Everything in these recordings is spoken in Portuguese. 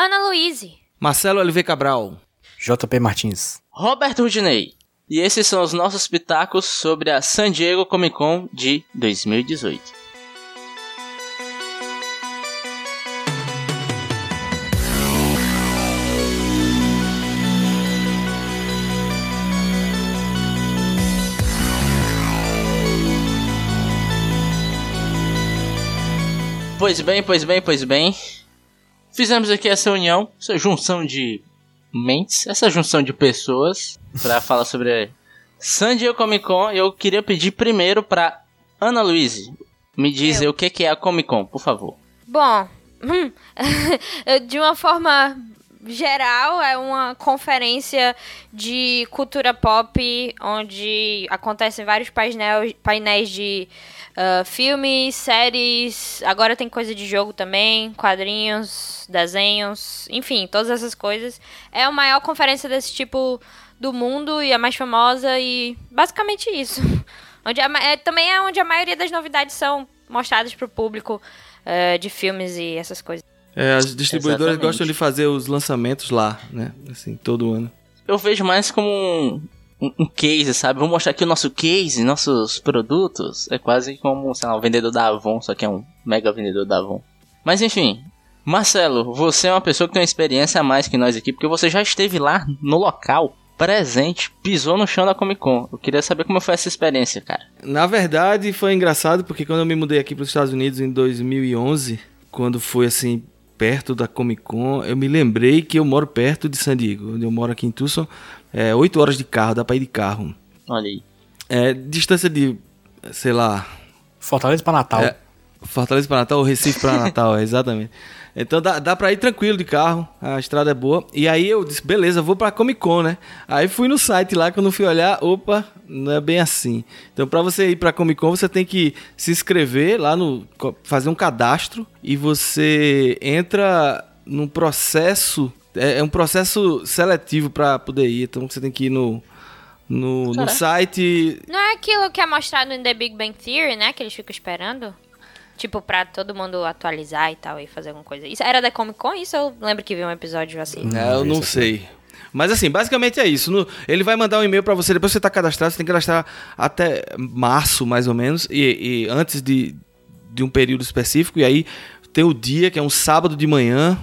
Ana Luíse. Marcelo LV Cabral. JP Martins. Roberto Rudinei. E esses são os nossos pitacos sobre a San Diego Comic Con de 2018. Pois bem, pois bem, pois bem. Fizemos aqui essa união, essa junção de mentes, essa junção de pessoas para falar sobre San Diego Comic Con. Eu queria pedir primeiro para Ana Luíse me dizer o que é a Comic Con, por favor. Bom, de uma forma geral, é uma conferência de cultura pop onde acontecem vários painéis, painéis de uh, filmes, séries. Agora tem coisa de jogo também, quadrinhos, desenhos, enfim, todas essas coisas. É a maior conferência desse tipo do mundo e a mais famosa e basicamente isso. Onde a, é, também é onde a maioria das novidades são mostradas para o público uh, de filmes e essas coisas. É, as distribuidoras Exatamente. gostam de fazer os lançamentos lá, né? Assim, todo ano. Eu vejo mais como um, um, um, case, sabe? Vou mostrar aqui o nosso case, nossos produtos. É quase como, sei lá, o vendedor da Avon, só que é um mega vendedor da Avon. Mas enfim, Marcelo, você é uma pessoa que tem uma experiência a mais que nós aqui, porque você já esteve lá no local presente, pisou no chão da Comic Con. Eu queria saber como foi essa experiência, cara. Na verdade, foi engraçado porque quando eu me mudei aqui para os Estados Unidos em 2011, quando foi assim perto da Comic Con, eu me lembrei que eu moro perto de San Diego, onde eu moro aqui em Tucson, é 8 horas de carro, dá para ir de carro. Olha aí. É distância de, sei lá, Fortaleza para Natal. É, Fortaleza para Natal ou Recife para Natal, é, exatamente. Então dá, dá pra ir tranquilo de carro, a estrada é boa. E aí eu disse, beleza, vou pra Comic Con, né? Aí fui no site lá, quando fui olhar, opa, não é bem assim. Então pra você ir pra Comic Con, você tem que se inscrever lá no. fazer um cadastro e você entra num processo. É, é um processo seletivo para poder ir. Então você tem que ir no. No, no site. Não é aquilo que é mostrado no The Big Bang Theory, né? Que eles ficam esperando? Tipo, pra todo mundo atualizar e tal, e fazer alguma coisa. Isso era da Comic Con? Isso eu lembro que vi um episódio assim. Não, eu não sei. Mas assim, basicamente é isso. No, ele vai mandar um e-mail para você, depois que você tá cadastrado, você tem que cadastrar até março, mais ou menos, e, e, antes de, de um período específico, e aí tem o dia, que é um sábado de manhã,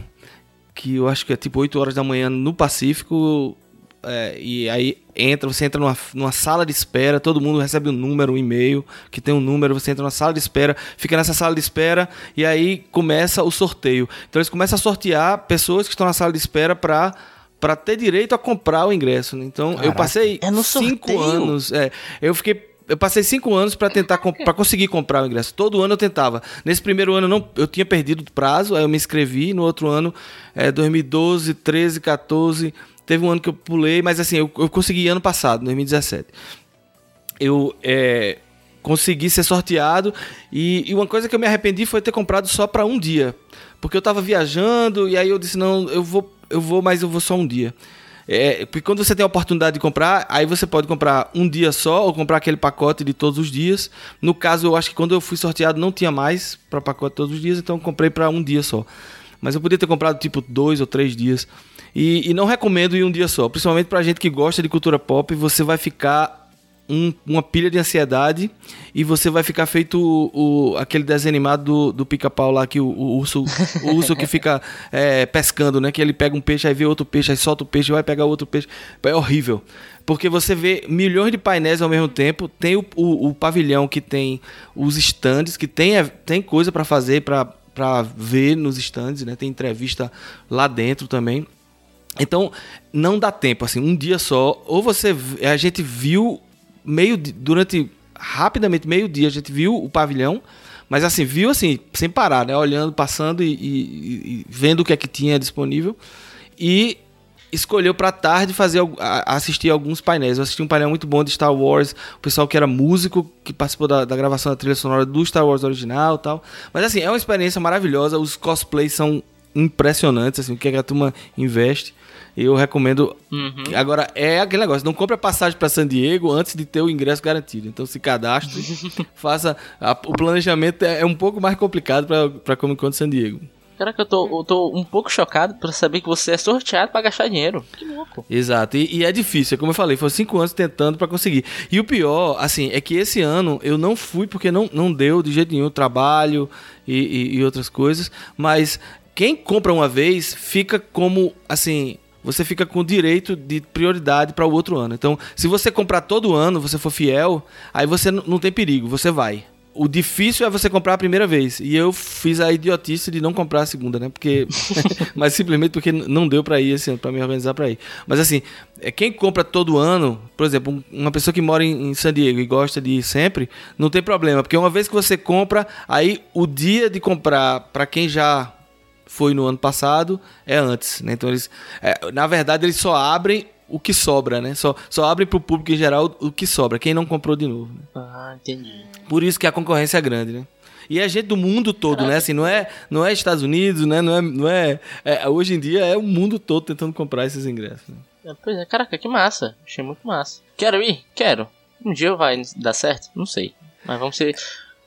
que eu acho que é tipo 8 horas da manhã no Pacífico, é, e aí entra, você entra numa, numa sala de espera, todo mundo recebe um número, um e-mail, que tem um número, você entra numa sala de espera, fica nessa sala de espera e aí começa o sorteio. Então eles começam a sortear pessoas que estão na sala de espera para para ter direito a comprar o ingresso. Né? Então Caraca. eu passei é cinco anos, é, eu fiquei eu passei cinco anos para tentar para conseguir comprar o ingresso. Todo ano eu tentava. Nesse primeiro ano eu, não, eu tinha perdido o prazo, aí eu me inscrevi. No outro ano, é, 2012, 13, 14, Teve um ano que eu pulei, mas assim, eu, eu consegui ano passado, 2017. Eu é, consegui ser sorteado e, e, uma coisa que eu me arrependi foi ter comprado só para um dia. Porque eu tava viajando e aí eu disse, não, eu vou, eu vou, mas eu vou só um dia. É, porque quando você tem a oportunidade de comprar, aí você pode comprar um dia só ou comprar aquele pacote de todos os dias. No caso, eu acho que quando eu fui sorteado não tinha mais para pacote todos os dias, então comprei para um dia só. Mas eu podia ter comprado tipo dois ou três dias. E, e não recomendo ir um dia só, principalmente pra gente que gosta de cultura pop, você vai ficar um, uma pilha de ansiedade e você vai ficar feito o, o aquele desenho animado do, do pica-pau lá, que o, o, urso, o urso que fica é, pescando, né? Que ele pega um peixe, aí vê outro peixe, aí solta o peixe, vai pegar outro peixe. É horrível. Porque você vê milhões de painéis ao mesmo tempo, tem o, o, o pavilhão que tem os stands, que tem, tem coisa para fazer, para ver nos stands, né? Tem entrevista lá dentro também. Então, não dá tempo, assim, um dia só. Ou você. A gente viu meio. Durante. Rapidamente, meio dia, a gente viu o pavilhão. Mas assim, viu assim, sem parar, né? Olhando, passando e, e, e vendo o que é que tinha disponível. E escolheu para tarde fazer assistir alguns painéis. Eu assisti um painel muito bom de Star Wars, o pessoal que era músico, que participou da, da gravação da trilha sonora do Star Wars original tal. Mas assim, é uma experiência maravilhosa. Os cosplays são impressionantes, assim, o que, é que a turma investe. Eu recomendo. Uhum. Agora, é aquele negócio: não compre a passagem para San Diego antes de ter o ingresso garantido. Então, se cadastre, faça. A, o planejamento é, é, um pouco mais complicado para Comic Con de San Diego. Caraca, eu tô, eu tô um pouco chocado pra saber que você é sorteado pra gastar dinheiro. Que louco. Exato, e, e é difícil, como eu falei, foi cinco anos tentando pra conseguir. E o pior, assim, é que esse ano eu não fui porque não, não deu de jeito nenhum trabalho e, e, e outras coisas, mas quem compra uma vez fica como, assim, você fica com o direito de prioridade para o outro ano. Então, se você comprar todo ano, você for fiel, aí você não tem perigo, você vai. O difícil é você comprar a primeira vez. E eu fiz a idiotice de não comprar a segunda, né? Porque. mas simplesmente porque não deu pra ir esse ano, pra me organizar pra ir. Mas assim, é, quem compra todo ano, por exemplo, um- uma pessoa que mora em, em San Diego e gosta de ir sempre, não tem problema. Porque uma vez que você compra, aí o dia de comprar pra quem já foi no ano passado é antes, né? Então eles, é, na verdade, eles só abrem o que sobra, né? Só, só abrem pro público em geral o que sobra, quem não comprou de novo. né? Ah, entendi. Por isso que a concorrência é grande, né? E é gente do mundo todo, né? Assim, não é, não é Estados Unidos, né? Não é, não é, é- hoje em dia é o mundo todo tentando comprar esses ingressos. né? É, Pois é, caraca, que massa. Achei muito massa. Quero ir? Quero. Um dia vai dar certo? Não sei. Mas vamos ser.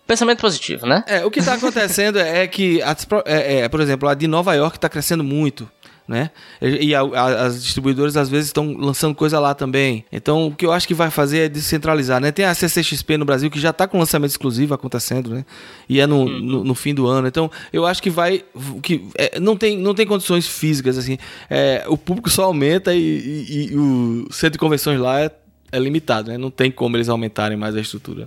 Pensamento positivo, né? É, o que está acontecendo é que, as é, é, por exemplo, a de Nova York está crescendo muito, né? E, e a- a- as distribuidoras às vezes estão lançando coisa lá também. Então, o que eu acho que vai fazer é descentralizar, né? Tem a CCXP no Brasil que já está com lançamento exclusivo acontecendo, né? E é no, no, no fim do ano. Então, eu acho que vai, que é, não tem não tem condições físicas assim. É, o público só aumenta e, e- e o centro de convenções lá é, é limitado, né? Não tem como eles aumentarem mais a estrutura.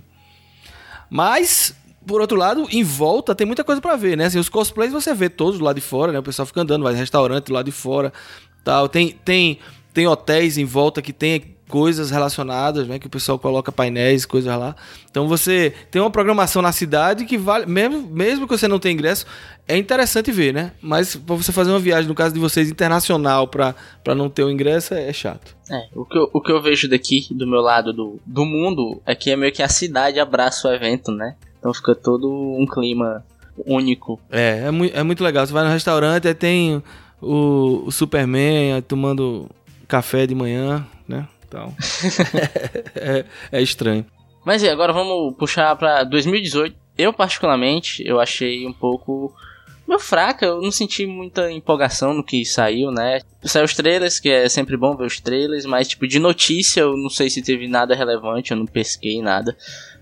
Mas, por outro lado, em volta tem muita coisa pra ver, né? Assim, os cosplays você vê todos lá de fora, né? O pessoal fica andando, vai restaurante lá de fora, tal. Tem tem tem hotéis em volta que tem coisas relacionadas, né? Que o pessoal coloca painéis, coisas lá. Então você tem uma programação na cidade que vale, mesmo mesmo que você não tenha ingresso, é interessante ver, né? Mas pra você fazer uma viagem, no caso de vocês internacional, pra pra não ter o ingresso é, é chato. É, o que, eu, o que eu vejo daqui, do meu lado do, do mundo, é que é meio que a cidade abraça o evento, né? Então fica todo um clima único. É, é, mui- é muito legal. Você vai no restaurante, aí tem o, o Superman aí tomando café de manhã? Então, é, é estranho. Mas e agora vamos puxar pra 2018. Eu, particularmente, eu achei um pouco meio fraca. Eu não senti muita empolgação no que saiu, né? Saiu os trailers, que é sempre bom ver os trailers, mas tipo, de notícia eu não sei se teve nada relevante, eu não pesquei nada.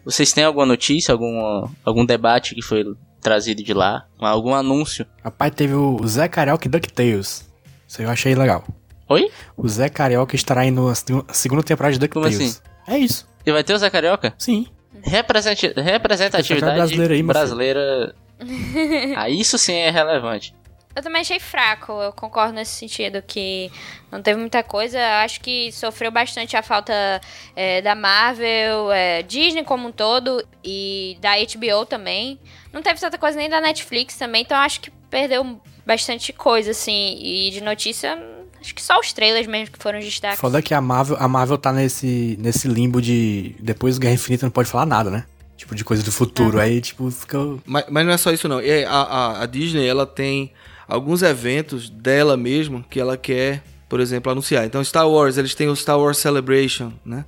Vocês têm alguma notícia, alguma, algum debate que foi trazido de lá? Algum anúncio? Rapaz, teve o Zé Carioca e DuckTales. Isso aí eu achei legal. Oi? O Zé Carioca estará indo na seg- segunda temporada de Como DuckTales. É isso. E vai ter o Zé Carioca? Sim. Representi- representatividade brasileira aí, brasileira. ah, isso sim é relevante. Eu também achei fraco, eu concordo nesse sentido, que não teve muita coisa. Acho que sofreu bastante a falta é, da Marvel, é, Disney como um todo e da HBO também. Não teve tanta coisa nem da Netflix também, então acho que perdeu bastante coisa, assim. E de notícia, acho que só os trailers mesmo que foram os destaques. Foda que a Marvel, a Marvel tá nesse, nesse limbo de. Depois do Guerra Infinita não pode falar nada, né? Tipo, de coisa do futuro. Aí, tipo, fica. Mas, mas não é só isso, não. É, A, a, a Disney, ela tem alguns eventos dela mesma que ela quer, por exemplo, anunciar. Então, Star Wars, eles têm o Star Wars Celebration, né?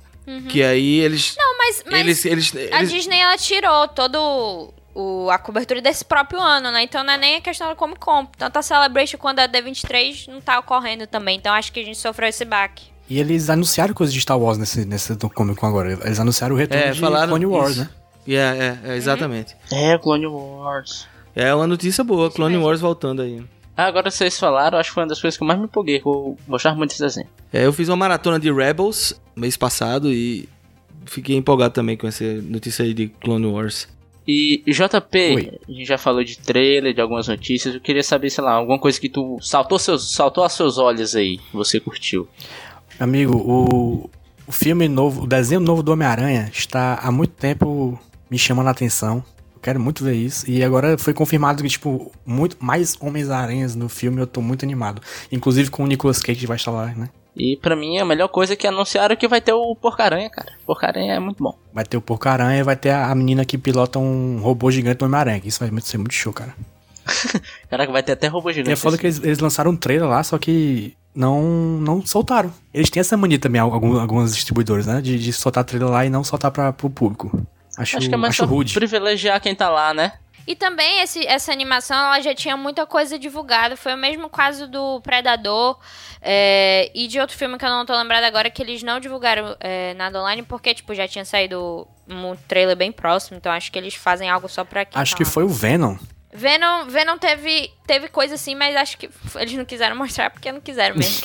Que aí eles... Não, mas, mas eles, eles, a eles- Disney ela tirou todo o, a cobertura desse próprio ano, né? Então não é nem a questão da Comic Con. Tanto a Celebration quanto a D23 não tá ocorrendo também. Então acho que a gente sofreu esse baque. E eles anunciaram coisas de Star Wars nesse, nesse do Comic Con agora. Eles anunciaram o retorno É, de falaram Clone Wars, isso. né? É, é, é, exatamente. É, Clone Wars. É uma notícia boa, Isso Clone mesmo. Wars voltando aí. Ah, agora vocês falaram, acho que foi uma das coisas que eu mais me empolguei, que eu gostava muito desse desenho. É, eu fiz uma maratona de Rebels mês passado e fiquei empolgado também com essa notícia aí de Clone Wars. E JP, Oi. a gente já falou de trailer, de algumas notícias, eu queria saber, sei lá, alguma coisa que tu saltou, seus, saltou aos seus olhos aí, você curtiu. Amigo, o, o filme novo, o desenho novo do Homem-Aranha está há muito tempo me chamando a atenção. Eu quero muito ver isso. E agora foi confirmado que, tipo, muito mais Homens-Aranhas no filme. Eu tô muito animado. Inclusive com o Nicolas Cage que vai estar lá, né? E pra mim a melhor coisa é que anunciaram que vai ter o Porcaranha, cara. Porcaranha é muito bom. Vai ter o Porco-Aranha e vai ter a, menina que pilota um robô gigante do Homem-Aranha. Isso vai ser muito show, cara. Caraca, vai ter até robô E gigante. é foda que eles, eles lançaram um trailer lá, só que não, não soltaram. Eles têm essa mania também, alguns, alguns distribuidores, né? De, de soltar trailer lá e não soltar pra, pro público. Acho, Acho que é mais só rude. privilegiar quem tá lá, né? E também esse, essa animação ela já tinha muita coisa divulgada. Foi o mesmo caso do Predador é, e de outro filme que eu não tô lembrada agora, que eles não divulgaram é, nada online, porque, tipo, já tinha saído um trailer bem próximo. Então acho que eles fazem algo só pra quem Acho tá que lá. foi o Venom. Venom, Venom teve, teve coisa assim, mas acho que eles não quiseram mostrar porque não quiseram mesmo.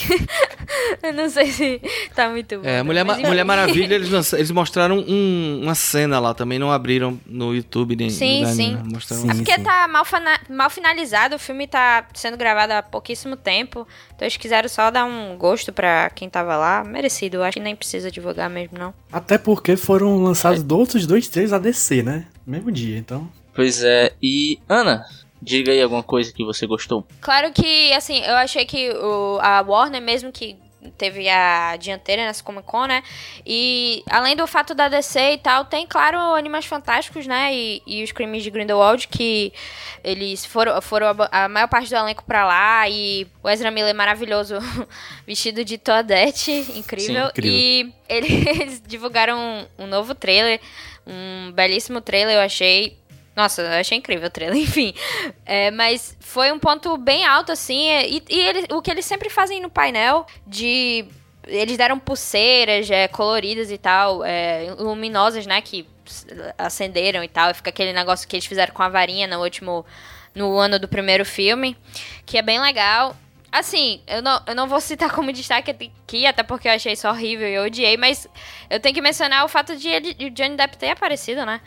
eu não sei se tá muito bom. É, Mulher, Ma-. Mulher Maravilha, eles, eles mostraram um- uma cena lá também, não abriram no YouTube nem Sim, lugar sim. Mostraram Sim. É porque tá mal, mal finalizado, o filme tá sendo gravado há pouquíssimo tempo. Então eles quiseram só dar um gosto pra quem tava lá. Merecido, acho que nem precisa divulgar mesmo, não. Até porque foram lançados outros dois trailers ADC, né? No mesmo dia, então. Pois é, e Ana, diga aí alguma coisa que você gostou. Claro que, assim, eu achei que o, a Warner, mesmo que teve a dianteira nessa Comic Con, né? E além do fato da DC e tal, tem, claro, Animais Fantásticos, né? E, e os crimes de Grindelwald, que eles foram, foram a, a maior parte do elenco pra lá. E o Ezra Miller maravilhoso, vestido de Toadette, incrível. Sim, incrível. E eles divulgaram um, um novo trailer, um belíssimo trailer, eu achei. Nossa, eu achei incrível o trailer, enfim. É, mas foi um ponto bem alto, assim. é, E, e ele- o que eles sempre fazem no painel de. Eles deram pulseiras é, coloridas e tal, é, luminosas, né? Que acenderam e tal. E fica aquele negócio que eles fizeram com a varinha no último. No ano do primeiro filme. Que é bem legal. Assim, eu não, eu não vou citar como destaque aqui, até porque eu achei isso horrível e eu odiei, mas eu tenho que mencionar o fato de ele, o Johnny Depp ter aparecido, né?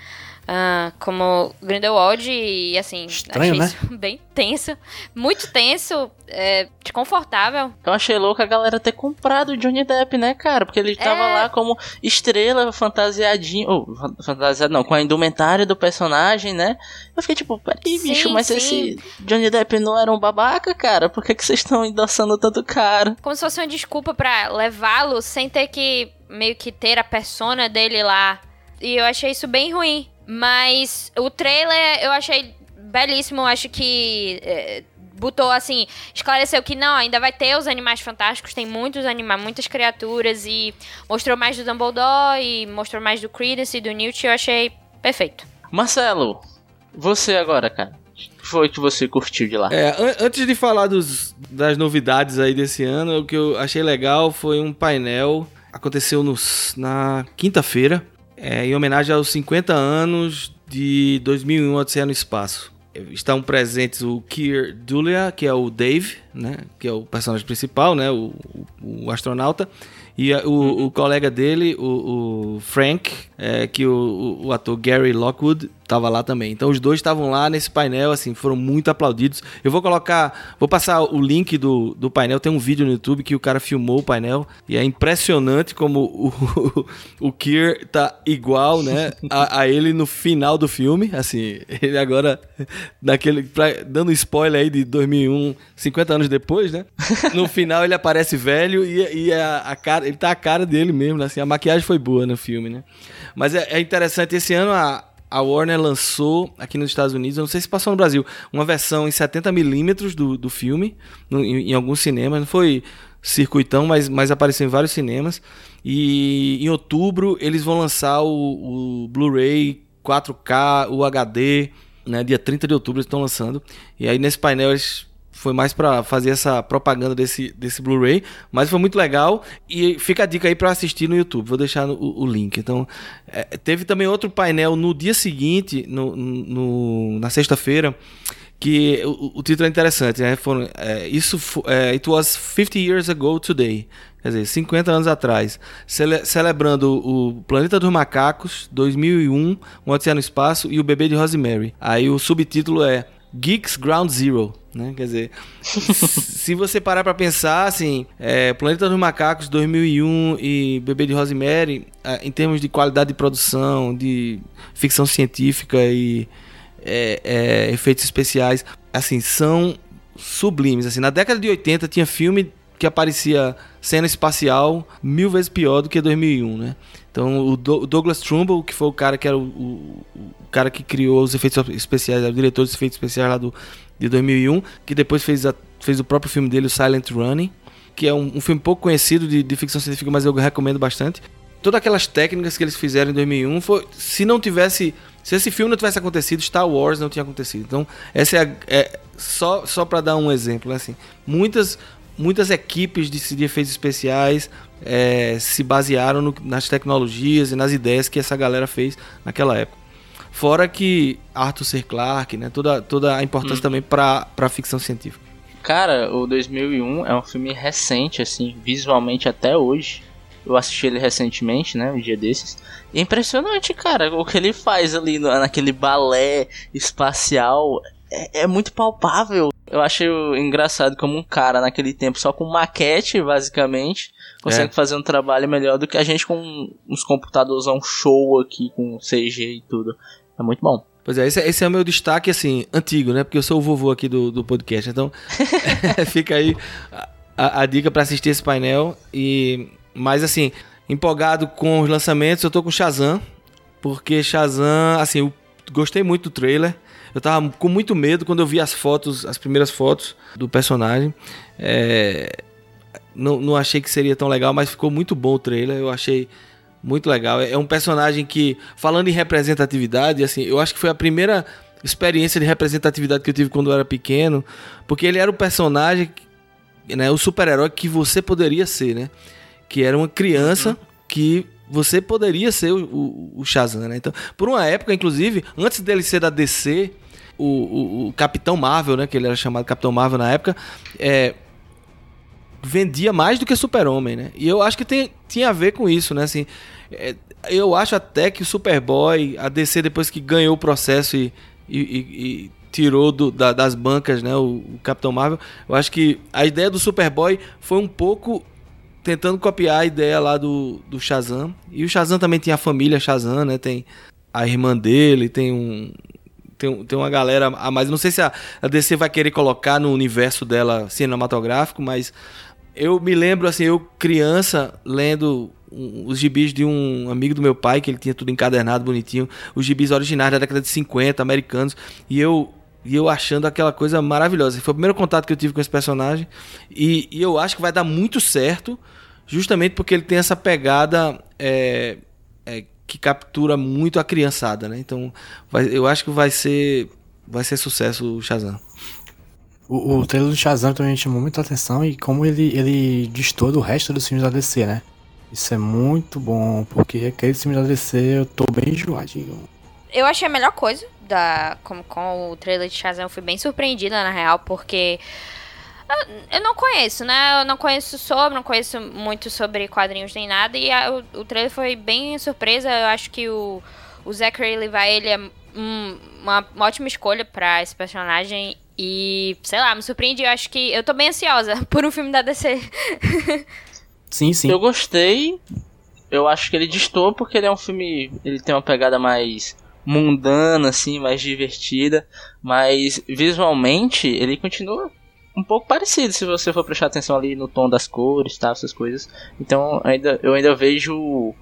Ah, como Grindelwald e assim, Estranho, achei né? isso bem tenso. Muito tenso, é, desconfortável. Eu achei louco a galera ter comprado o Johnny Depp, né, cara? Porque ele tava É. lá como estrela fantasiadinho. Ou, fan- fantasiado não, com a indumentária do personagem, né? Eu fiquei tipo, peraí, bicho, mas sim. esse Johnny Depp não era um babaca, cara? Por que, que vocês estão endossando tanto cara? Como se fosse uma desculpa pra levá-lo sem ter que meio que ter a persona dele lá. E eu achei isso bem ruim. Mas o trailer eu achei belíssimo. Acho que é, botou assim, esclareceu que não, ainda vai ter os animais fantásticos, tem muitos animais, muitas criaturas e mostrou mais do Dumbledore e mostrou mais do Credence e do Newt. Eu achei perfeito. Marcelo, você agora, cara. O que foi que você curtiu de lá? É, an- antes de falar dos, das novidades aí desse ano, o que eu achei legal foi um painel. Aconteceu nos- na quinta-feira, é, em homenagem aos 50 anos de 2001 Odisseia no Espaço. Estão presentes o Keir Dulia, que é o Dave, né, que é o personagem principal, né, o, o- o astronauta, e o, o colega dele, o, o Frank, é, que o- o ator Gary Lockwood estava lá também. Então os dois estavam lá nesse painel, assim, foram muito aplaudidos. Eu vou colocar, vou passar o link do, do painel, tem um vídeo no YouTube que o cara filmou o painel e é impressionante como o, o Keir tá igual, né, a, a ele no final do filme, assim, ele agora daquele pra- dando spoiler aí de 2001, 50 anos depois, né? No final ele aparece velho e, e a, a cara, ele tá a cara dele mesmo, né? assim, a maquiagem foi boa no filme, né? Mas é, é interessante esse ano a a Warner lançou aqui nos Estados Unidos, eu não sei se passou no Brasil, uma versão em 70mm do, do filme, no- em, em alguns cinemas. Não foi circuitão, mas, mas apareceu em vários cinemas. E em outubro eles vão lançar o, o Blu-ray 4K, o HD, né? Dia 30 de outubro eles estão lançando. E aí nesse painel eles foi mais pra fazer essa propaganda desse, desse Blu-ray, mas foi muito legal e fica a dica aí pra assistir no YouTube, vou deixar o, o link. Então, é, teve também outro painel no dia seguinte, no, no- na sexta-feira, que o, o título é interessante, né? Foram, é, isso é, It was 50 years ago today. Quer dizer, 50 anos atrás, cele- celebrando o Planeta dos Macacos, 2001, Um Odisseia no Espaço e o Bebê de Rosemary. Aí o subtítulo é Geeks Ground Zero, né? Quer dizer, se você parar pra pensar, assim, é, Planeta dos Macacos 2001 e Bebê de Rosemary, ah, em termos de qualidade de produção, de ficção científica e é, é, efeitos especiais, assim, são sublimes. Assim, na década de 80 tinha filme que aparecia cena espacial mil vezes pior do que 2001, né? Então o Do- o Douglas Trumbull, que foi o cara que era o, o- o cara que criou os efeitos especiais, o diretor dos efeitos especiais lá do de 2001, que depois fez, a- fez o próprio filme dele, o Silent Running, que é um, um filme pouco conhecido de, de ficção científica, mas eu recomendo bastante. Todas aquelas técnicas que eles fizeram em 2001, foi, se não tivesse Se esse filme não tivesse acontecido, Star Wars não tinha acontecido. Então, essa é, a, é só só para dar um exemplo, né, assim, muitas muitas equipes de, de efeitos especiais é, se basearam no, nas tecnologias e nas ideias que essa galera fez naquela época. Fora que Arthur C. Clarke, né, toda, toda a importância hum. também para a ficção científica. Cara, o 2001 é um filme recente, assim, visualmente até hoje. Eu assisti ele recentemente, né, um dia desses. E é impressionante, cara, o que ele faz ali naquele balé espacial é, é muito palpável. Eu acho engraçado como um cara naquele tempo só com maquete, basicamente, consegue é. fazer um trabalho melhor do que a gente com uns computadores um show aqui com CG e tudo. É muito bom. Pois é, esse, é, esse, é o meu destaque, assim, antigo, né? Porque eu sou o vovô aqui do, do podcast. Então, fica aí a, a dica para assistir esse painel. E, mas, assim, empolgado com os lançamentos, eu tô com Shazam. Porque Shazam, assim, eu gostei muito do trailer. Eu tava com muito medo quando eu vi as fotos, as primeiras fotos do personagem. É, não, não achei que seria tão legal, mas ficou muito bom o trailer. Eu achei muito legal. É um personagem que, falando em representatividade, assim, eu acho que foi a primeira experiência de representatividade que eu tive quando eu era pequeno, porque ele era o personagem, né, o super-herói que você poderia ser, né? Que era uma criança uhum. que você poderia ser o, o, o, Shazam, né? Então, por uma época, inclusive, antes dele ser da DC, o, o, o Capitão Marvel, né? Que ele era chamado Capitão Marvel na época, é, vendia mais do que Super-Homem, né? E eu acho que tem, tinha a ver com isso, né? Assim, é, eu acho até que o Superboy, a DC, depois que ganhou o processo e, e, e, e tirou do, da, das bancas né, o, o, Capitão Marvel, eu acho que a ideia do Superboy foi um pouco tentando copiar a ideia lá do, do Shazam. E o Shazam também tinha a família Shazam, né? Tem a irmã dele, tem um, tem, tem uma galera a mais. Não sei se a, a DC vai querer colocar no universo dela cinematográfico, mas eu me lembro, assim, eu criança, lendo os gibis de um amigo do meu pai, que ele tinha tudo encadernado, bonitinho, os gibis originais da década de 50, americanos, e eu e eu achando aquela coisa maravilhosa. Foi o primeiro contato que eu tive com esse personagem, e, e eu acho que vai dar muito certo, justamente porque ele tem essa pegada é, é, que captura muito a criançada, né? Então, vai, eu acho que vai ser, vai ser sucesso o Shazam. O, o trailer do Shazam também chamou muita atenção e como ele, ele distorce o resto dos filmes da DC, né? Isso é muito bom, porque aqueles filmes da DC eu tô bem enjoadinho. Eu achei a melhor coisa da com, com o trailer de Shazam. Eu fui bem surpreendida, na real, porque eu, eu não conheço, né? Eu não conheço sobre, não conheço muito sobre quadrinhos nem nada. E a, o, o trailer foi bem surpresa. Eu acho que o, o Zachary Levi, ele é um, uma, uma ótima escolha para esse personagem. E, sei lá, me surpreende. Eu acho que eu tô bem ansiosa por um filme da DC. sim, sim. Eu gostei. Eu acho que ele distou porque ele é um filme. Ele tem uma pegada mais mundana, assim, mais divertida. Mas visualmente ele continua um pouco parecido se você for prestar atenção ali no tom das cores, tá, essas coisas. Então ainda, eu ainda vejo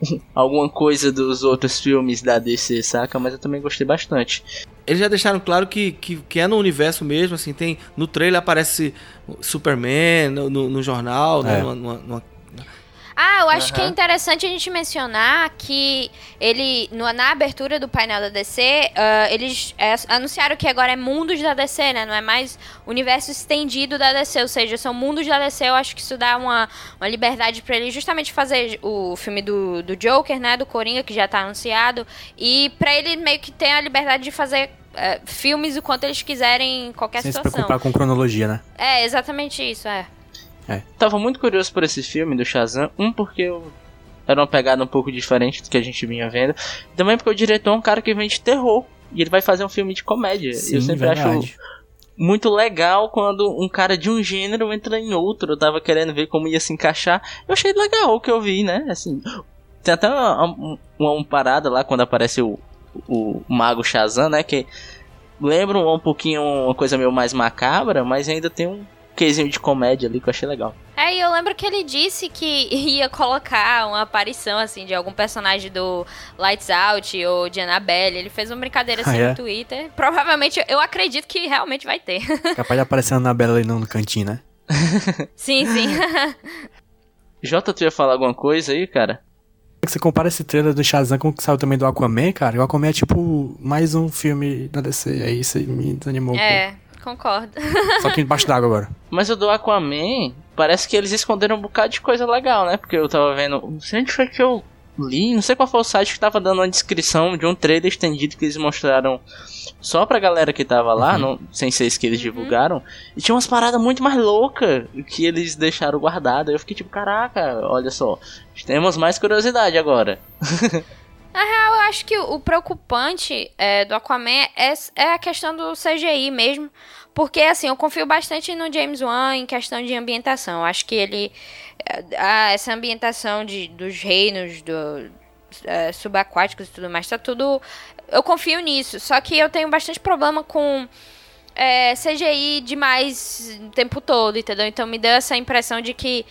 alguma coisa dos outros filmes da DC, saca? Mas eu também gostei bastante. Eles já deixaram claro que, que, que é no universo mesmo, assim, tem. No trailer aparece Superman, no, no, no jornal, né, é. né? Numa, numa, ah, eu acho uhum. que é interessante a gente mencionar que ele, no, na abertura do painel da DC, uh, ah, eles é, anunciaram que agora é mundos da DC, né? Não é mais universo estendido da DC, ou seja, são mundos da DC. Eu acho que isso dá uma, uma liberdade para ele justamente fazer o filme do, do Joker, né? Do Coringa, que já tá anunciado. E para ele meio que ter a liberdade de fazer uh, filmes o quanto eles quiserem em qualquer Sem situação. Sem se preocupar com cronologia, né? É, exatamente isso, é. É. Tava muito curioso por esse filme do Shazam. Um, porque eu era uma pegada um pouco diferente do que a gente vinha vendo. Também porque o diretor é um cara que vem de terror. E ele vai fazer um filme de comédia. Sim, eu sempre verdade. acho muito legal quando um cara de um gênero entra em outro. Eu tava querendo ver como ia se encaixar. Eu achei legal o que eu vi, né? Assim, tem até uma, uma, uma parada lá quando aparece o, o Mago Shazam, né? Que lembra um, um pouquinho uma coisa meio mais macabra, mas ainda tem um quesinho de comédia ali que eu achei legal. É, e eu lembro que ele disse que ia colocar uma aparição, assim, de algum personagem do Lights Out ou de Annabelle. Ele fez uma brincadeira assim ah, é? no Twitter. Provavelmente, eu acredito que realmente vai ter. Capaz de aparecer a Annabelle ali no cantinho, né? sim, sim. Jota, tu ia falar alguma coisa aí, cara? que você compara esse trailer do Shazam com o que saiu também do Aquaman, cara, o Aquaman é tipo mais um filme da DC, aí você me desanimou um É, concordo. Só que embaixo d'água agora. Mas o do Aquaman, parece que eles esconderam um bocado de coisa legal, né? Porque eu tava vendo. Não sei onde foi que eu li, não sei qual foi o site que tava dando uma descrição de um trailer estendido que eles mostraram só pra galera que tava lá, não, sem ser esse que eles divulgaram. E tinha umas paradas muito mais loucas que eles deixaram guardada. Eu fiquei tipo, caraca, olha só, temos mais curiosidade agora. Na real, eu acho que o preocupante é, do Aquaman é, é a questão do CGI mesmo. Porque, assim, eu confio bastante no James Wan em questão de ambientação. Eu acho que ele. é, ah, essa ambientação de, dos reinos do, é, subaquáticos e tudo mais, tá tudo. Eu confio nisso. Só que eu tenho bastante problema com é, CGI demais o tempo todo, entendeu? Então me deu essa impressão de que.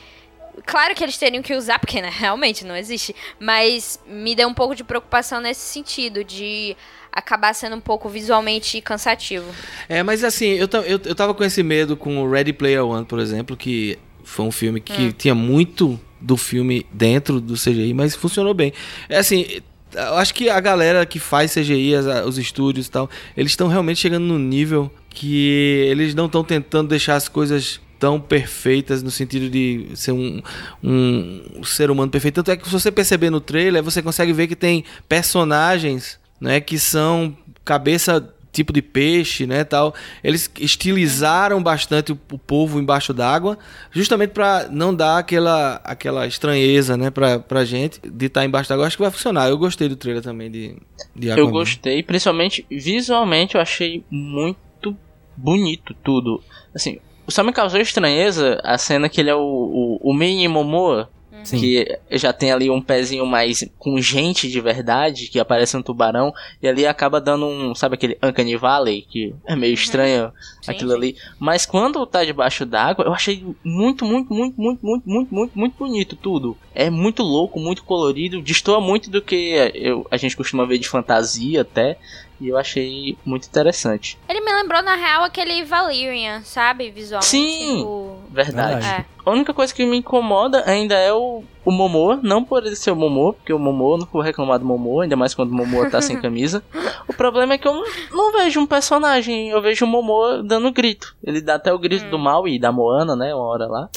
Claro que eles teriam que usar, porque né, realmente não existe. Mas me deu um pouco de preocupação nesse sentido, de acabar sendo um pouco visualmente cansativo. É, mas assim, eu, eu, eu tava com esse medo com o Ready Player One, por exemplo, que foi um filme que tinha muito do filme dentro do CGI, mas funcionou bem. É assim, eu acho que a galera que faz CGI, as- os estúdios e tal, eles estão realmente chegando num nível que eles não estão tentando deixar as coisas tão perfeitas no sentido de ser um, um ser humano perfeito. Tanto é que se você perceber no trailer, você consegue ver que tem personagens né, que são cabeça tipo de peixe, né, tal. Eles estilizaram bastante o, o povo embaixo d'água, justamente para não dar aquela aquela estranheza, né, pra, pra gente de estar embaixo d'água. Acho que vai funcionar. Eu gostei do trailer também de, de Eu Aquaman. gostei, principalmente visualmente eu achei muito bonito tudo. Assim, só me causou estranheza a cena que ele é o, o, o Mini Momoa, Sim. que já tem ali um pezinho mais com gente de verdade, que aparece um tubarão, e ali acaba dando um, sabe aquele Uncanny Valley, que é meio estranho Sim, aquilo sim. ali. Mas quando tá debaixo d'água, eu achei muito, muito, muito, muito, muito, muito, muito, muito bonito tudo. É muito louco, muito colorido, destoa muito do que eu, a gente costuma ver de fantasia até, e eu achei muito interessante. Ele me lembrou, na real, aquele Valerian, sabe? Visualmente. Sim. tipo, Verdade. É. A única coisa que me incomoda ainda é o, o Momoa, não por ele ser o Momoa, porque o Momoa, eu não vou reclamar do Momoa, ainda mais quando o Momoa tá sem camisa. O problema é que eu não, não vejo um personagem, eu vejo o Momoa dando grito. Ele dá até o grito do mal e da Moana, né, uma hora lá.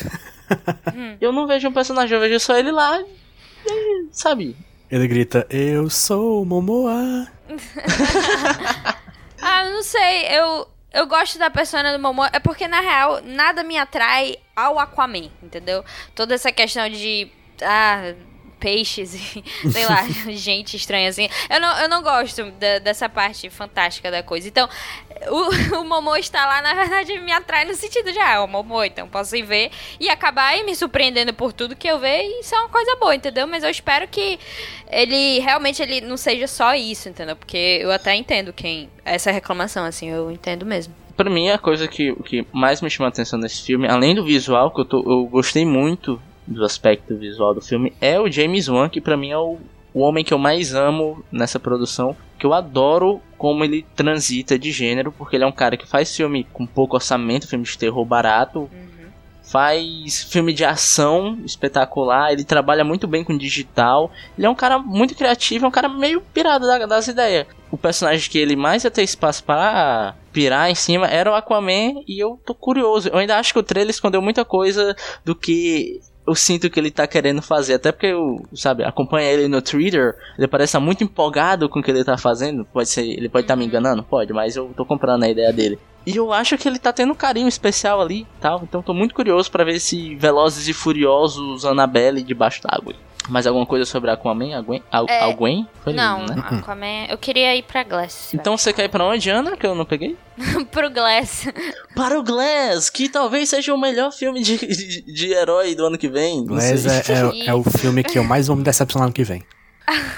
eu não vejo um personagem, eu vejo só ele lá, e, sabe? Ele grita, eu sou o Momoa. Ah, não sei, eu, eu gosto da persona do Momoa, é porque, na real, nada me atrai ao Aquaman, entendeu? Toda essa questão de, ah, peixes e, sei lá, gente estranha assim, eu não, eu não gosto da- dessa parte fantástica da coisa. Então, o, o Momoa está lá, na verdade, me atrai no sentido de, ah, é o Momoa, então posso ir ver e acabar aí me surpreendendo por tudo que eu ver e isso é uma coisa boa, entendeu? Mas eu espero que ele realmente ele não seja só isso, entendeu? Porque eu até entendo quem essa reclamação assim, eu entendo mesmo. Pra mim, a coisa que, que mais me chamou a atenção nesse filme, além do visual, que eu, tô, eu gostei muito do aspecto visual do filme, é o James Wan, que pra mim é o, o homem que eu mais amo nessa produção. Que eu adoro como ele transita de gênero, porque ele é um cara que faz filme com pouco orçamento, filme de terror barato, faz filme de ação espetacular, ele trabalha muito bem com digital. Ele é um cara muito criativo, é um cara meio pirado da- das ideias. O personagem que ele mais ia ter espaço para pirar em cima era o Aquaman e eu tô curioso. Eu ainda acho que o trailer escondeu muita coisa do que eu sinto que ele tá querendo fazer. Até porque eu, sabe, acompanha ele no Twitter, ele parece muito empolgado com o que ele tá fazendo. Pode ser, ele pode estar me enganando? Pode, mas eu tô comprando a ideia dele. E eu acho que ele tá tendo um carinho especial ali, tal. Então tô muito curioso pra ver esse Velozes e Furiosos Annabelle debaixo d'água. Mais alguma coisa sobre Aquaman? Alguém? Al É, alguém? Foi Não, lindo, né? Aquaman, eu queria ir pra Glass. Então você quer ir pra onde, Ana? Que eu não peguei? pro Glass. Para o Glass, que talvez seja o melhor filme de, de, de herói do ano que vem. Glass é, é- é o filme que eu mais vou me decepcionar no que vem.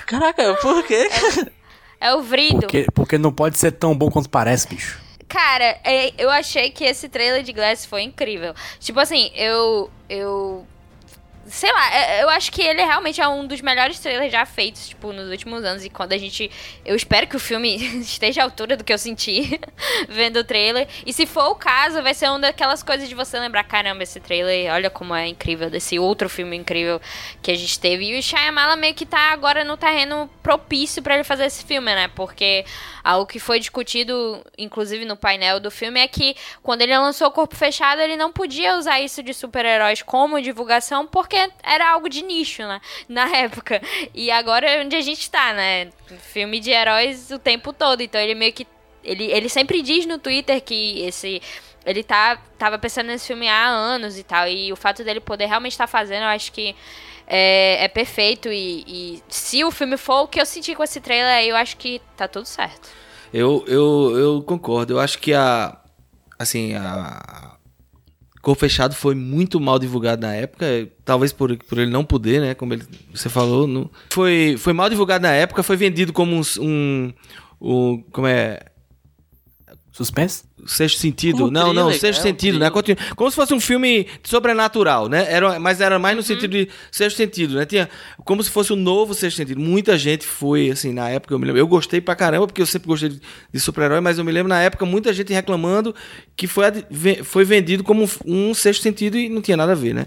Caraca, por quê? É o Vrido. Porque, porque não pode ser tão bom quanto parece, bicho. Cara, é, eu achei que esse trailer de Glass foi incrível. Tipo assim, eu. Eu. Sei lá, é- eu acho que ele realmente é um dos melhores trailers já feitos, tipo, nos últimos anos. E quando a gente. Eu espero que o filme esteja à altura do que eu senti vendo o trailer. E se for o caso, vai ser uma daquelas coisas de você lembrar: caramba, esse trailer, olha como é incrível, desse outro filme incrível que a gente teve. E o Shyamala meio que tá agora no terreno propício pra ele fazer esse filme, né? Porque algo que foi discutido, inclusive no painel do filme, é que quando ele lançou o Corpo Fechado, ele não podia usar isso de super-heróis como divulgação, porque era algo de nicho, né? Na época. E agora é onde a gente tá, né? Filme de heróis o tempo todo. Então ele meio que. Ele, ele sempre diz no Twitter que esse. Ele tá, tava pensando nesse filme há anos e tal. E o fato dele poder realmente estar fazendo, eu acho que é, é perfeito. E, e se o filme for o que eu senti com esse trailer, eu acho que tá tudo certo. Eu, eu, eu concordo. Eu acho que a. Assim, a. Corpo Fechado foi muito mal divulgado na época, talvez por, por ele não poder, né? Como ele, você falou. não- foi, foi mal divulgado na época, foi vendido como um. um, um- como é? Suspense? Sexto sentido. Como não, não, thriller, sexto é um sentido, né? thriller. Continu- Como se fosse um filme sobrenatural, né? Era, mas era mais no sentido de sexto sentido, né? Tinha como se fosse um novo sexto sentido. Muita gente foi, assim, na época, eu me lembro. Eu gostei pra caramba, porque eu sempre gostei de, de super-herói, mas eu me lembro na época muita gente reclamando que foi, foi vendido como um sexto sentido e não tinha nada a ver, né?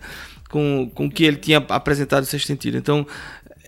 Com, com o que ele tinha apresentado o sexto sentido. Então,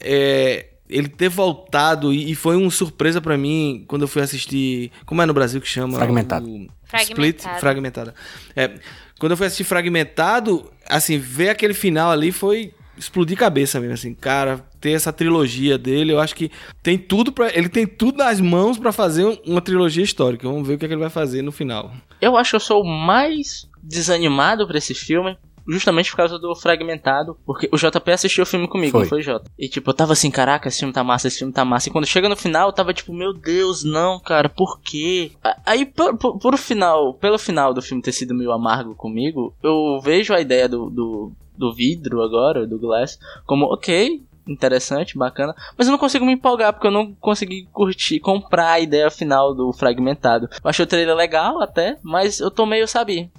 é, ele ter voltado e, e foi uma surpresa pra mim quando eu fui assistir. Como é no Brasil que chama? Fragmentado. O Fragmentado. Split fragmentada. É, quando eu fui assistir fragmentado, assim, ver aquele final ali foi explodir cabeça mesmo, assim, cara, ter essa trilogia dele, eu acho que tem tudo para ele tem tudo nas mãos pra fazer um- uma trilogia histórica. Vamos ver o que, é que ele vai fazer no final. Eu acho que eu sou o mais desanimado pra esse filme. Justamente por causa do fragmentado. Porque o JP assistiu o filme comigo, Foi. não foi, Jota? E tipo, eu tava assim, caraca, esse filme tá massa, esse filme tá massa. E quando chega no final, eu tava tipo, meu Deus, não, cara, por quê? Aí, por, por, por final, pelo final do filme ter sido meio amargo comigo, eu vejo a ideia do, do, do vidro agora, do Glass, como, ok, interessante, bacana. Mas eu não consigo me empolgar, porque eu não consegui curtir, comprar a ideia final do fragmentado. Eu achei o trailer legal até, mas eu tô meio, sabe?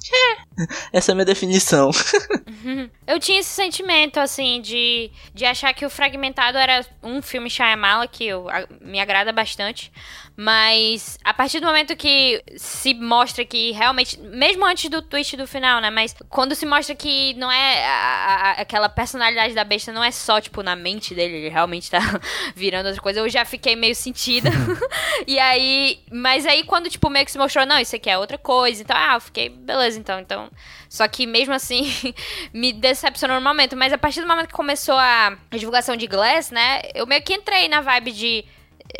Essa é a minha definição. Eu tinha esse sentimento, assim, de, de achar que o Fragmentado era um filme Shyamala que eu, a- me agrada bastante. Mas a partir do momento que se mostra que realmente, mesmo antes do twist do final, né? Mas quando se mostra que não é a- a- aquela personalidade da besta, não é só, tipo, na mente dele, ele realmente tá virando outra coisa, eu já fiquei meio sentida. e aí, mas aí quando, tipo, meio que se mostrou, não, isso aqui é outra coisa, então, ah, eu fiquei, beleza, então, então. Só que mesmo assim, me decepcionou no momento. Mas a partir do momento que começou a divulgação de Glass, né, eu meio que entrei na vibe de.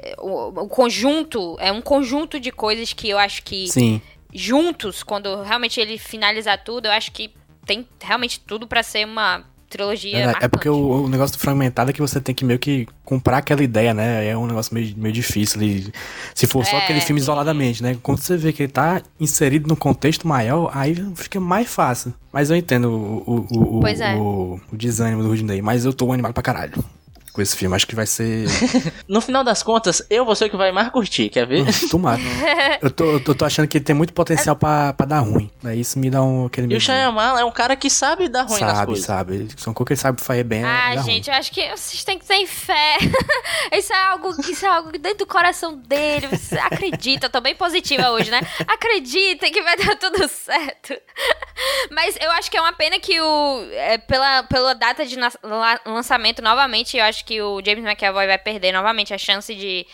eh, O, o conjunto, é um conjunto de coisas que eu acho que Sim. juntos, quando realmente ele finalizar tudo, eu acho que tem realmente tudo pra ser uma trilogia. É marcante. porque o, o negócio do fragmentado é que você tem que meio que comprar aquela ideia, né? É um negócio meio, meio difícil. se for só É. aquele filme isoladamente, né? Quando você vê que ele tá inserido num contexto maior, aí fica mais fácil. Mas eu entendo o, o, o, é. o, o desânimo do Rudney. Mas eu tô animado pra caralho com esse filme. Acho que vai ser. No final das contas, eu vou ser o que vai mais curtir, quer ver? Tomara. eu, tô, eu tô- achando que ele tem muito potencial pra, pra dar ruim. Daí isso me dá um, aquele E o. Shyamalan é um cara que sabe dar ruim nas Sabe, coisas. sabe. Ele- São coisas que ele sabe fazer bem. Ah, gente, eu acho que vocês têm que ter fé. isso é algo que isso é algo dentro do coração dele. Acredita, eu tô bem positiva hoje, né? Acredita que vai dar tudo certo. Mas eu acho que é uma pena que o. é, pela, pela data de lançamento, novamente, eu acho que o James McAvoy vai perder novamente a chance de.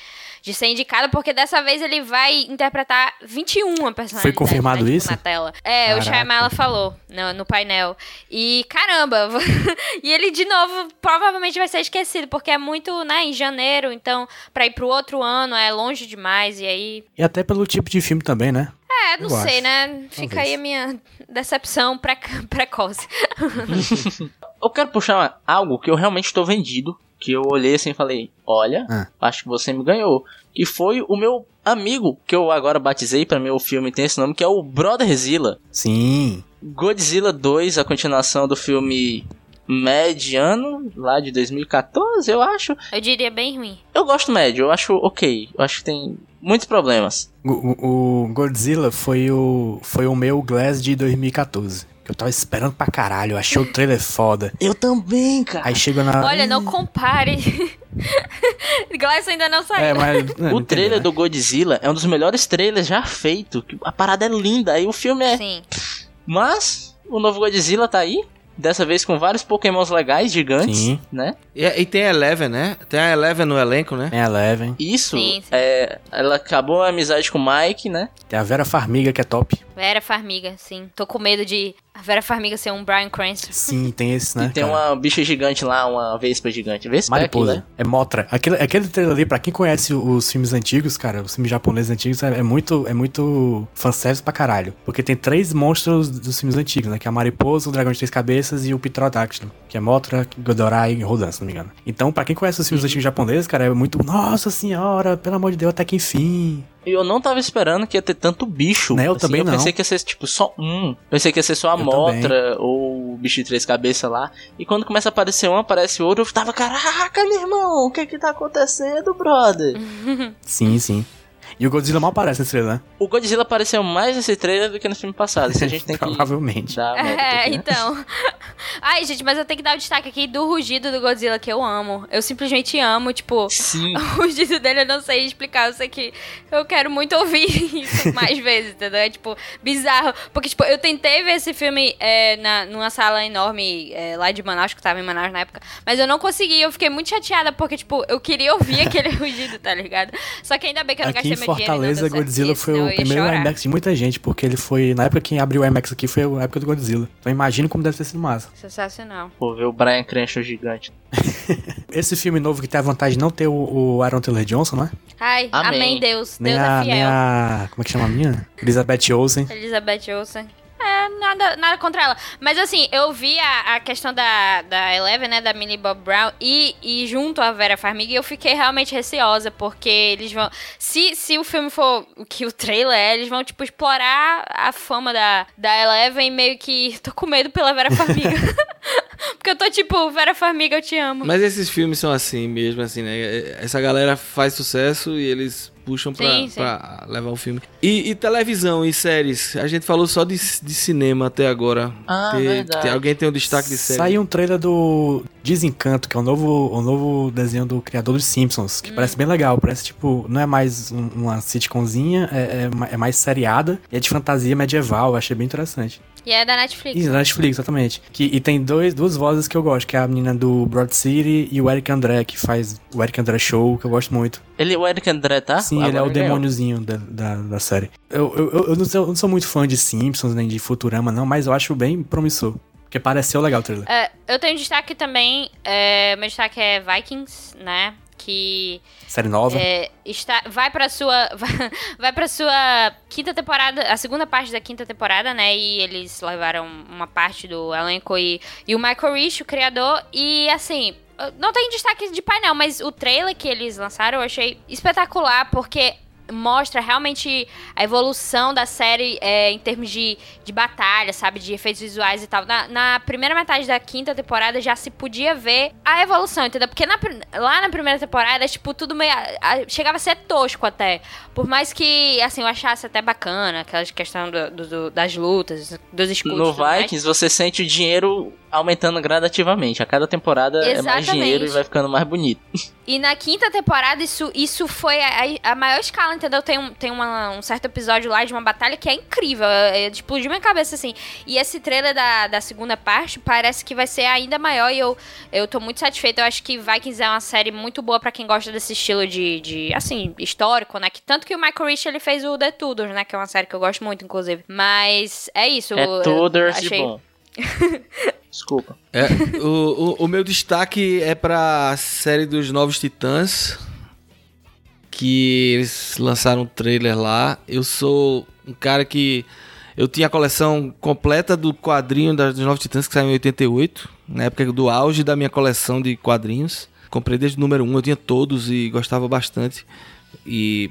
De ser indicado, porque dessa vez ele vai interpretar 21 personalidades. Foi confirmado né, tipo, isso? Na tela. É, o Caraca. Shyamala falou no, no painel. E caramba, e ele de novo provavelmente vai ser esquecido, porque é muito, né, em janeiro, então pra ir pro outro ano é longe demais, e aí. E até pelo tipo de filme também, né? É, não Eu sei, acho. né? Fica Talvez. aí a minha decepção pre precoce. Eu quero puxar algo que eu realmente estou vendido. Que eu olhei assim e falei: Olha, Ah. acho que você me ganhou. Que foi o meu amigo, que eu agora batizei para meu filme, tem esse nome, que é o Brotherzilla. Sim. Godzilla 2, a continuação do filme mediano, lá de 2014, eu acho. Eu diria bem ruim. Eu gosto médio, eu acho ok. Eu acho que tem muitos problemas. O, o- o Godzilla foi o, foi o meu Glass de 2014. Eu tava esperando pra caralho, eu achei o trailer foda. Eu também, cara. Aí chega na. Olha, não compare. Glass ainda não saiu. É, mas. é, O não trailer entendi, do Godzilla é um dos melhores trailers já feito. A parada é linda, aí o filme é. Sim. Mas o novo Godzilla tá aí. Dessa vez com vários pokémons legais, gigantes, Sim. né? E, e tem a Eleven, né? Tem a Eleven no elenco, né? Tem a Eleven, Isso, Sim, sim. É, ela acabou a amizade com o Mike, né? tem a Vera Farmiga, que é top. Vera Farmiga, sim. Tô com medo de a Vera Farmiga ser um Brian Cranston. Sim, tem esse, né? e tem cara? uma bicha gigante lá, uma vespa gigante. Vespa é Mariposa. né? É Motra. Aquele, aquele trailer ali, pra quem conhece os filmes antigos, cara, os filmes japoneses antigos, é, é muito, é muito fanservice pra caralho. Porque tem três monstros dos filmes antigos, né? Que é a Mariposa, o Dragão de Três Cabeças e o Pterodáctilo. Que é Motra, Godorai e Rodan, se não me engano. Então, pra quem conhece os filmes antigos japoneses, cara, é muito... Nossa senhora, pelo amor de Deus, até que enfim. E eu não tava esperando que ia ter tanto bicho. Né, eu assim, também eu não. pensei que ia ser, tipo, só um. Pensei que ia ser só a Eu Motra ou o bicho de três cabeças lá. E quando começa a aparecer um, aparece outro, eu tava, caraca, meu irmão, o que que tá acontecendo, brother? Sim, sim. E o Godzilla mal aparece nesse trailer, né? O Godzilla apareceu mais nesse trailer do que no filme passado. Isso a gente tem que Provavelmente. dar É, aqui, né? então. Ai, gente, mas eu tenho que dar o destaque aqui do rugido do Godzilla, que eu amo. Eu simplesmente amo, tipo, Sim. o rugido dele eu não sei explicar. Eu sei que eu quero muito ouvir isso mais vezes, entendeu? É, tipo, bizarro. Porque, tipo, eu tentei ver esse filme é, na, numa sala enorme é, lá de Manaus, que eu tava em Manaus na época, mas eu não consegui. Eu fiquei muito chateada, porque, tipo, eu queria ouvir aquele rugido, tá ligado? Só que ainda bem que eu não Aqui gastei meu Fortaleza, Godzilla foi o primeiro chorar. IMAX de muita gente, porque ele foi. Na época quem abriu o IMAX aqui foi a época do Godzilla. Então imagina como deve ter sido massa. Sensacional. Pô, ver o Brian Cranston gigante. Esse filme novo que tem a vantagem de não ter o, o Aaron Taylor Johnson, né? Ai, Amém. amém, Deus. Nem Deus a, é fiel. nem a. Como é que chama a minha? Elizabeth Olsen. Elizabeth Olsen. É, nada, nada contra ela. Mas assim, eu vi a, a questão da, da Eleven, né, da Millie Bob Brown, e, e junto a Vera Farmiga, e eu fiquei realmente receosa, porque eles vão... Se, se o filme for o que o trailer é, eles vão, tipo, explorar a fama da, da Eleven, meio que... Tô com medo pela Vera Farmiga. porque eu tô tipo, Vera Farmiga, eu te amo. Mas esses filmes são assim mesmo, assim, né? Essa galera faz sucesso e eles puxam pra, Sim, sim. pra levar o filme. E, e televisão e séries? A gente falou só de, de cinema até agora. Ah, Tem- verdade. tem- alguém tem um destaque de série? Saiu um trailer do Desencanto, que é o novo, o novo desenho do criador dos Simpsons, que parece bem legal. Parece tipo, não é mais um- uma sitcomzinha, é, é é mais seriada e é de fantasia medieval. Eu achei bem interessante. E é da Netflix. Isso, da Netflix, exatamente. Que, e tem dois, duas vozes que eu gosto, que é a menina do Broad City e o Eric André, que faz o Eric André Show, que eu gosto muito. Ele, o Eric André, tá? Sim, ele é Agora o demôniozinho da, da, da série. Eu, eu, eu, eu não sou, eu não sou muito fã de Simpsons, nem de Futurama, não, mas eu acho bem promissor. Porque pareceu legal o trailer. É, eu tenho destaque também, é, meu destaque é Vikings, né, que... Série nova. É, está, vai pra sua. Vai, vai pra sua quinta temporada, a segunda parte da quinta temporada, né? E eles levaram uma parte do elenco e, e o Michael Rich, o criador. E assim, não tem destaque de painel, mas o trailer que eles lançaram eu achei espetacular, porque mostra realmente a evolução da série é, em termos de, de batalha, sabe? De efeitos visuais e tal. Na, na primeira metade da quinta temporada já se podia ver a evolução, entendeu? Porque na lá na primeira temporada, tipo, tudo meio. a- chegava a ser tosco até. Por mais que, assim, eu achasse até bacana aquela questão do, do- das lutas, dos escudos. No tudo mais. Vikings, você sente o dinheiro aumentando gradativamente. A cada temporada é mais Exatamente. dinheiro e vai ficando mais bonito. E na quinta temporada, isso, isso foi a, a maior escala, entendeu? Tem, um, tem uma- um certo episódio lá de uma batalha que é incrível. Explodiu minha cabeça, assim. E esse trailer da, da segunda parte parece que vai ser ainda maior e eu, eu tô muito satisfeita. Eu acho que Vikings é uma série muito boa pra quem gosta desse estilo de, de, assim, histórico, né? Que, tanto que o Michael Rich, ele fez o The Tudors, né? Que é uma série que eu gosto muito, inclusive. Mas é isso. É Tudors de achei- bom. Desculpa. É, o, o, o meu destaque é pra série dos Novos Titãs. Que eles lançaram um trailer lá. Eu sou um cara que. Eu tinha a coleção completa do quadrinho dos Novos Titãs que saiu em 88. Na época do auge da minha coleção de quadrinhos. Comprei desde o número 1, eu tinha todos e gostava bastante. E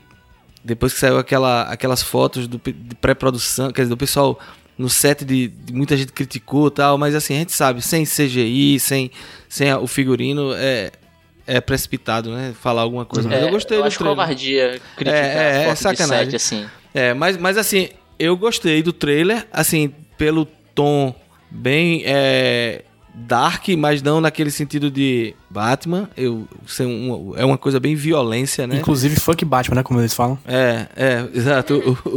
depois que saiu aquela, aquelas fotos do, de pré-produção, quer dizer, do pessoal no set de, de muita gente criticou e tal, mas assim, a gente sabe, sem CGI, sem, sem a- o figurino, é, é precipitado, né? Falar alguma coisa. Mas É, eu gostei eu do acho trailer. covardia criticar É, é, é a foto sacanagem. de set, assim. É, mas, mas assim, eu gostei do trailer, assim, pelo tom bem é, dark, mas não naquele sentido de Batman. Eu, ser um- é uma coisa bem violência, né? Inclusive funk Batman, né? Como eles falam. É, é, exato. O,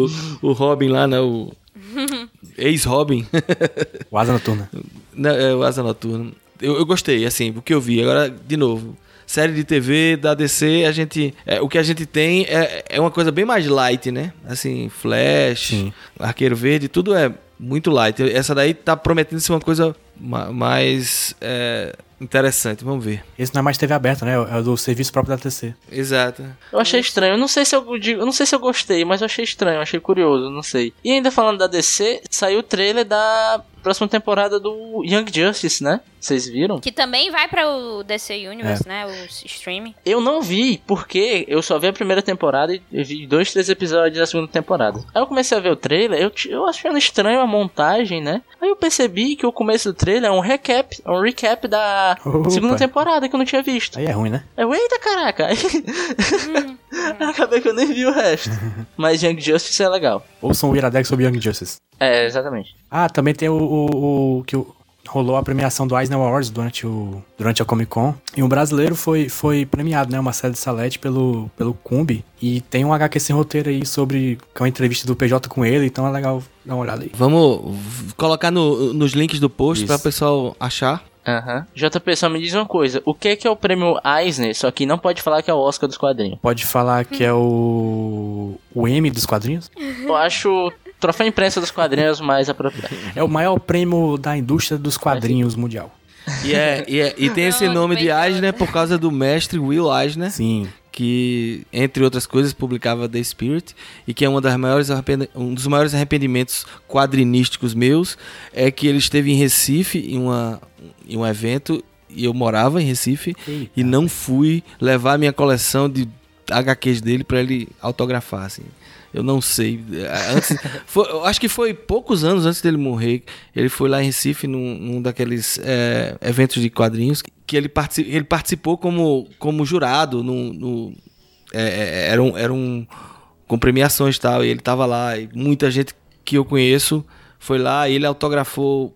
o, o Robin lá, né? O ex-Robin. O Asa Noturna. Não, é, o Asa Noturna. Eu, eu gostei, assim, o que eu vi. Agora, de novo, série de TV da DC, a gente. é, o que a gente tem é, é uma coisa bem mais light, né? Assim, Flash, Sim. Arqueiro Verde, tudo é muito light. Essa daí tá prometendo ser uma coisa ma- mais é, interessante. Vamos ver. Esse não é mais TV aberta, né? É o do serviço próprio da TC. Exato. Eu achei estranho. Eu não sei se eu digo, eu não sei se eu gostei, mas eu achei estranho, eu achei curioso, não sei. E ainda falando da DC, saiu o trailer da próxima temporada do Young Justice, né? Vocês viram? Que também vai pra o DC Universe, né? O streaming. Eu não vi, porque eu só vi a primeira temporada e eu vi dois, três episódios da segunda temporada. Aí eu comecei a ver o trailer, eu, eu achando estranho a montagem, né? Aí eu percebi que o começo do trailer é um recap, é um recap da Opa. segunda temporada que eu não tinha visto. Aí é ruim, né? Eu, eita caraca! Aí Acabei que eu nem vi o resto. Mas Young Justice é legal. Ouçam o Iradex sobre Young Justice. É, exatamente. Ah, também tem o, o, o que o- rolou a premiação do Eisner Awards durante, o, durante a Comic Con. E um brasileiro foi, foi premiado, né? Uma série de Salete pelo, pelo Cumbi. E tem um HQ sem roteiro aí sobre. que é uma entrevista do PJ com ele, então é legal dar uma olhada aí. Vamos colocar no- nos links do post Isso. para o pessoal achar. Aham. JP, só me diz uma coisa. O que é, que é o prêmio Eisner? Só que não pode falar que é o Oscar dos quadrinhos. Pode falar que é o. o M dos quadrinhos? Eu acho troféu imprensa dos quadrinhos mais apropriado. É o maior prêmio da indústria dos quadrinhos mundial. E, é, e, é- e tem esse Não, nome de Eisner por causa do mestre Will Eisner, Sim. que, entre outras coisas, publicava The Spirit, e que é uma das maiores um dos maiores arrependimentos quadrinísticos meus, é que ele esteve em Recife em, uma, em um evento, e eu morava em Recife, Eita. e não fui levar minha coleção de HQs dele para ele autografar, assim. Eu não sei. Antes, foi- eu acho que foi poucos anos antes dele morrer. Ele foi lá em Recife, num, num daqueles é, eventos de quadrinhos, que ele, partici- ele participou como, como jurado. No, no- é, é, era, um, era um. com premiações e tal. E ele tava lá. E muita gente que eu conheço foi lá e ele autografou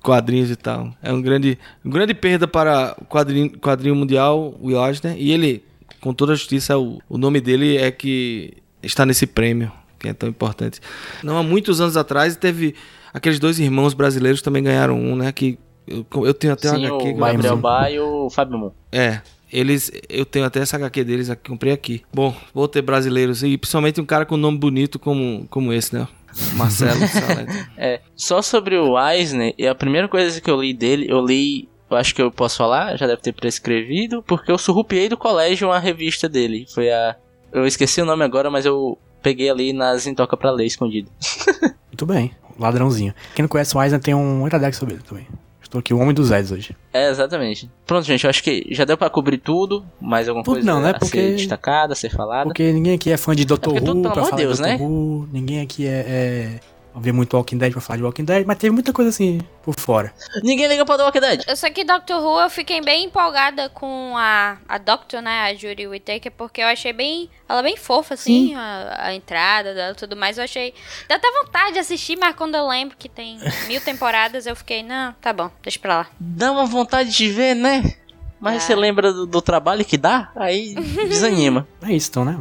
quadrinhos e tal. É um grande, um grande perda para o quadrinho, quadrinho mundial, o Eisner. E ele, com toda a justiça, o, o nome dele é que está nesse prêmio, que é tão importante. Não há muitos anos atrás teve aqueles dois irmãos brasileiros também ganharam um, né? Que eu, eu tenho até Sim, um HQ. o Gabriel Bá e o Fábio Moon. é, eles, eu tenho até essa HQ deles aqui, comprei aqui. Bom, vou ter brasileiros e principalmente um cara com um nome bonito como, como esse, né? Marcelo. É, só sobre o Eisner, e a primeira coisa que eu li dele, eu li, eu acho que eu posso falar, já deve ter prescrevido, porque eu surrupiei do colégio uma revista dele. Foi a. Eu esqueci o nome agora, mas eu peguei ali nas Intoca pra Ler escondido. Muito bem. Ladrãozinho. Quem não conhece o Eisner tem um Iradex sobre ele também. Estou aqui, o Homem dos Zeds hoje. É, exatamente. Pronto, gente, eu acho que já deu pra cobrir tudo. Mais alguma Tudo coisa não, né? a Porque- ser destacada, a ser falada. Porque ninguém aqui é fã de Dr. porque Who tudo, pelo pra amor de Deus, né? Who. Ninguém aqui é, é... Vê muito Walking Dead pra falar de Walking Dead, mas teve muita coisa assim por fora. Ninguém liga pra The Walking Dead. Eu sei que Doctor Who eu fiquei bem empolgada com a, a Doctor, né? A Judy Whittaker, porque eu achei bem. Ela bem fofa, assim, a, a entrada dela e tudo mais. Eu achei. Dá até vontade de assistir, mas quando eu lembro que tem mil temporadas, eu fiquei, não, tá bom, deixa pra lá. Dá uma vontade de ver, né? Mas Ah. você lembra do, do trabalho que dá? Aí desanima. É isso então, né?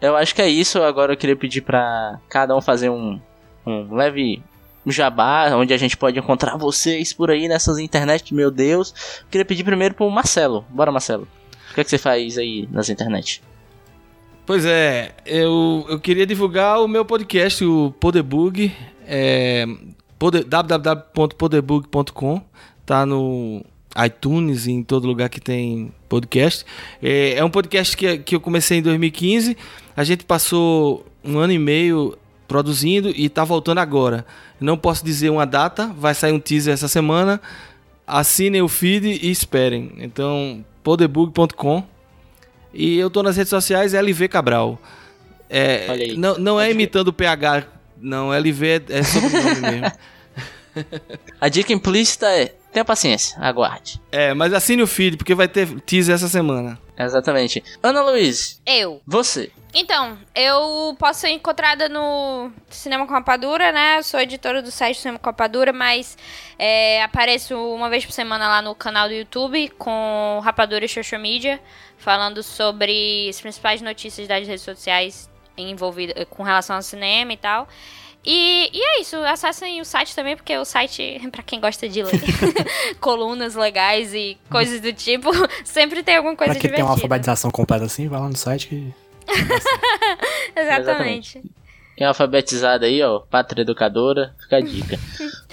Eu acho que é isso. Agora eu queria pedir pra cada um fazer um, um leve jabá, onde a gente pode encontrar vocês por aí nessas internet, meu Deus. Eu queria pedir primeiro pro Marcelo. Bora, Marcelo. O que, é que você faz aí nas internet? Pois é, eu, eu queria divulgar o meu podcast, o Podebug, é, poder, tá no iTunes e em todo lugar que tem podcast. É, é um podcast que, que eu comecei em 2015, a gente passou um ano e meio produzindo e tá voltando agora. Não posso dizer uma data, vai sair um teaser essa semana. Assinem o feed e esperem. Então, podebug.com. E eu tô nas redes sociais LV Cabral. É, Olha aí. Não, não é imitando o PH, não. LV é, é sobrenome mesmo. A dica implícita é Tenha paciência, aguarde. É, mas assine o feed, porque vai ter teaser essa semana. Exatamente. Ana Luiz, Eu. você. Então, eu posso ser encontrada no Cinema com Rapadura, né? Eu sou editora do site Cinema com Rapadura, mas é, apareço uma vez por semana lá no canal do YouTube com Rapadura e Social Media, falando sobre as principais notícias das redes sociais envolvidas com relação ao cinema e tal. E, e é isso, acessem o site também, porque o site, pra quem gosta de ler colunas legais e coisas do tipo, sempre tem alguma coisa Pra quem tem uma divertida. alfabetização completa assim, vai lá no site que. Exatamente. Quem é alfabetizado aí, ó, pátria educadora, fica a dica.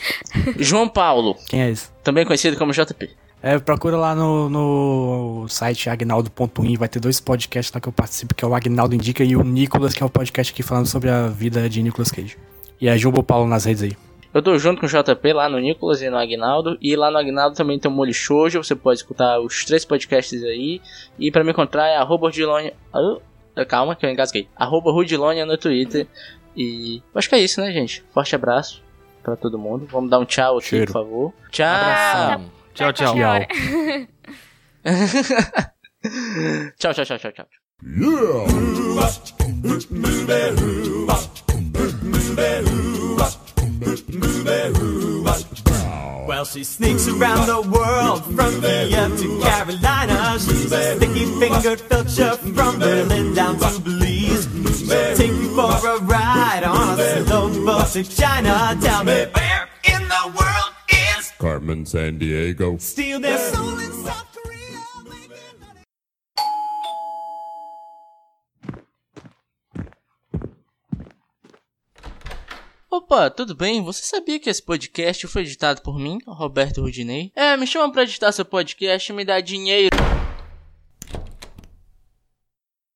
João Paulo, Quem é esse? também conhecido como JP. É, procura lá no, no site agnaldo.in, vai ter dois podcasts lá que eu participo, que é o Agnaldo Indica e o Nicolas, que é o podcast aqui falando sobre a vida de Nicolas Cage. E a Jumbo Paulo nas redes aí. Eu tô junto com o JP lá no Nicolas e no Agnaldo. E lá no Agnaldo também tem o Molho Shoujo. Você pode escutar os três podcasts aí. E pra me encontrar é arroba Rudilonia. Calma que eu engasguei. Arroba Rudilonia no Twitter. E acho que é isso, né, gente? Forte abraço pra todo mundo. Vamos dar um tchau aqui, Cheiro. por favor. Tchau! Abração. Tchau, tchau. hora. tchau, tchau, tchau, tchau, tchau. Well, she sneaks around the world from Kiev to Carolina. She's a sticky fingered filcher from Berlin down to Belize. She'll take you for a ride on a slow boat to China. Tell me where in the world is Carmen San Diego. Steal their soul in South Opa, tudo bem? Você sabia que esse podcast foi editado por mim, Roberto Rudinei? É, me chama pra editar seu podcast e me dá dinheiro.